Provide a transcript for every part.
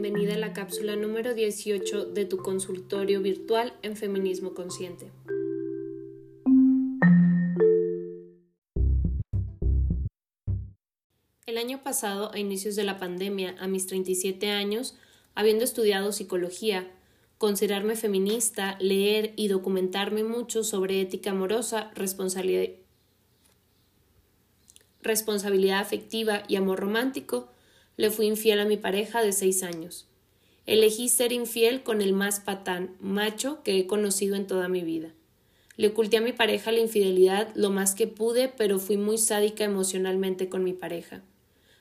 bienvenida a la cápsula número 18 de tu consultorio virtual en Feminismo Consciente. El año pasado, a inicios de la pandemia, a mis 37 años, habiendo estudiado psicología, considerarme feminista, leer y documentarme mucho sobre ética amorosa, responsabilidad, responsabilidad afectiva y amor romántico, le fui infiel a mi pareja de seis años. Elegí ser infiel con el más patán, macho que he conocido en toda mi vida. Le oculté a mi pareja la infidelidad lo más que pude, pero fui muy sádica emocionalmente con mi pareja.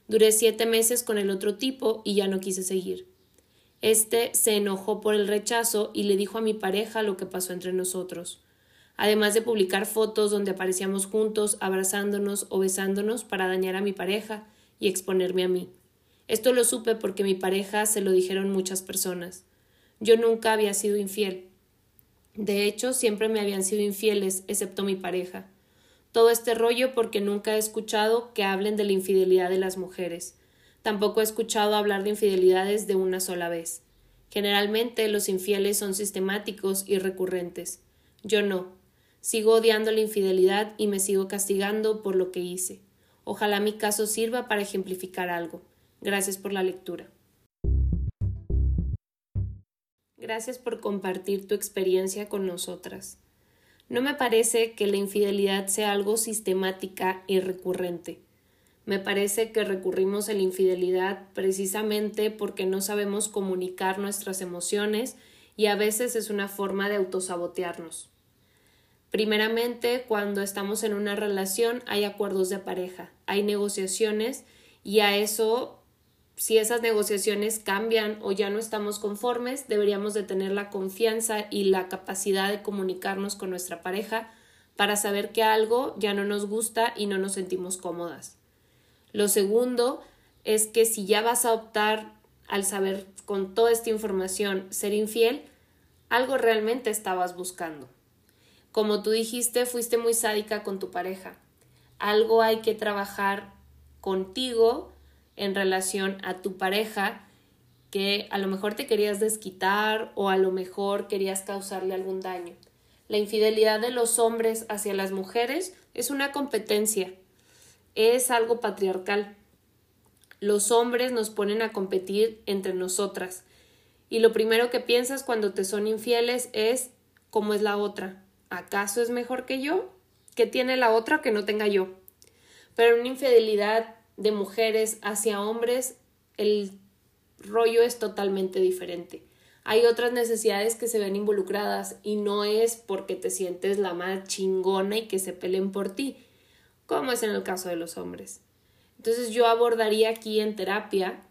Duré siete meses con el otro tipo y ya no quise seguir. Este se enojó por el rechazo y le dijo a mi pareja lo que pasó entre nosotros, además de publicar fotos donde aparecíamos juntos, abrazándonos o besándonos para dañar a mi pareja y exponerme a mí. Esto lo supe porque mi pareja se lo dijeron muchas personas. Yo nunca había sido infiel. De hecho, siempre me habían sido infieles, excepto mi pareja. Todo este rollo porque nunca he escuchado que hablen de la infidelidad de las mujeres. Tampoco he escuchado hablar de infidelidades de una sola vez. Generalmente los infieles son sistemáticos y recurrentes. Yo no. Sigo odiando la infidelidad y me sigo castigando por lo que hice. Ojalá mi caso sirva para ejemplificar algo. Gracias por la lectura. Gracias por compartir tu experiencia con nosotras. No me parece que la infidelidad sea algo sistemática y recurrente. Me parece que recurrimos a la infidelidad precisamente porque no sabemos comunicar nuestras emociones y a veces es una forma de autosabotearnos. Primeramente, cuando estamos en una relación hay acuerdos de pareja, hay negociaciones y a eso si esas negociaciones cambian o ya no estamos conformes, deberíamos de tener la confianza y la capacidad de comunicarnos con nuestra pareja para saber que algo ya no nos gusta y no nos sentimos cómodas. Lo segundo es que si ya vas a optar al saber con toda esta información ser infiel, algo realmente estabas buscando. Como tú dijiste, fuiste muy sádica con tu pareja. Algo hay que trabajar contigo en relación a tu pareja que a lo mejor te querías desquitar o a lo mejor querías causarle algún daño. La infidelidad de los hombres hacia las mujeres es una competencia, es algo patriarcal. Los hombres nos ponen a competir entre nosotras y lo primero que piensas cuando te son infieles es cómo es la otra. ¿Acaso es mejor que yo? ¿Qué tiene la otra que no tenga yo? Pero una infidelidad de mujeres hacia hombres, el rollo es totalmente diferente. Hay otras necesidades que se ven involucradas y no es porque te sientes la más chingona y que se peleen por ti, como es en el caso de los hombres. Entonces yo abordaría aquí en terapia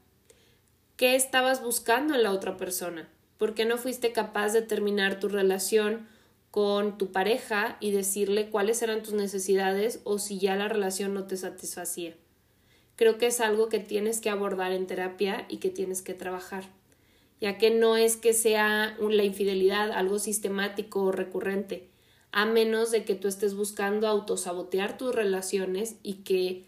qué estabas buscando en la otra persona, por qué no fuiste capaz de terminar tu relación con tu pareja y decirle cuáles eran tus necesidades o si ya la relación no te satisfacía creo que es algo que tienes que abordar en terapia y que tienes que trabajar, ya que no es que sea la infidelidad algo sistemático o recurrente, a menos de que tú estés buscando autosabotear tus relaciones y que,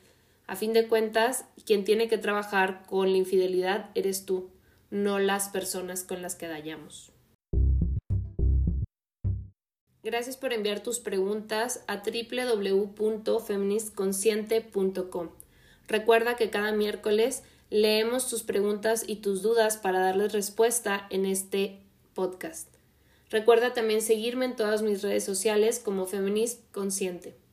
a fin de cuentas, quien tiene que trabajar con la infidelidad eres tú, no las personas con las que dañamos. Gracias por enviar tus preguntas a www.feministconsciente.com. Recuerda que cada miércoles leemos tus preguntas y tus dudas para darles respuesta en este podcast. Recuerda también seguirme en todas mis redes sociales como Feminist Consciente.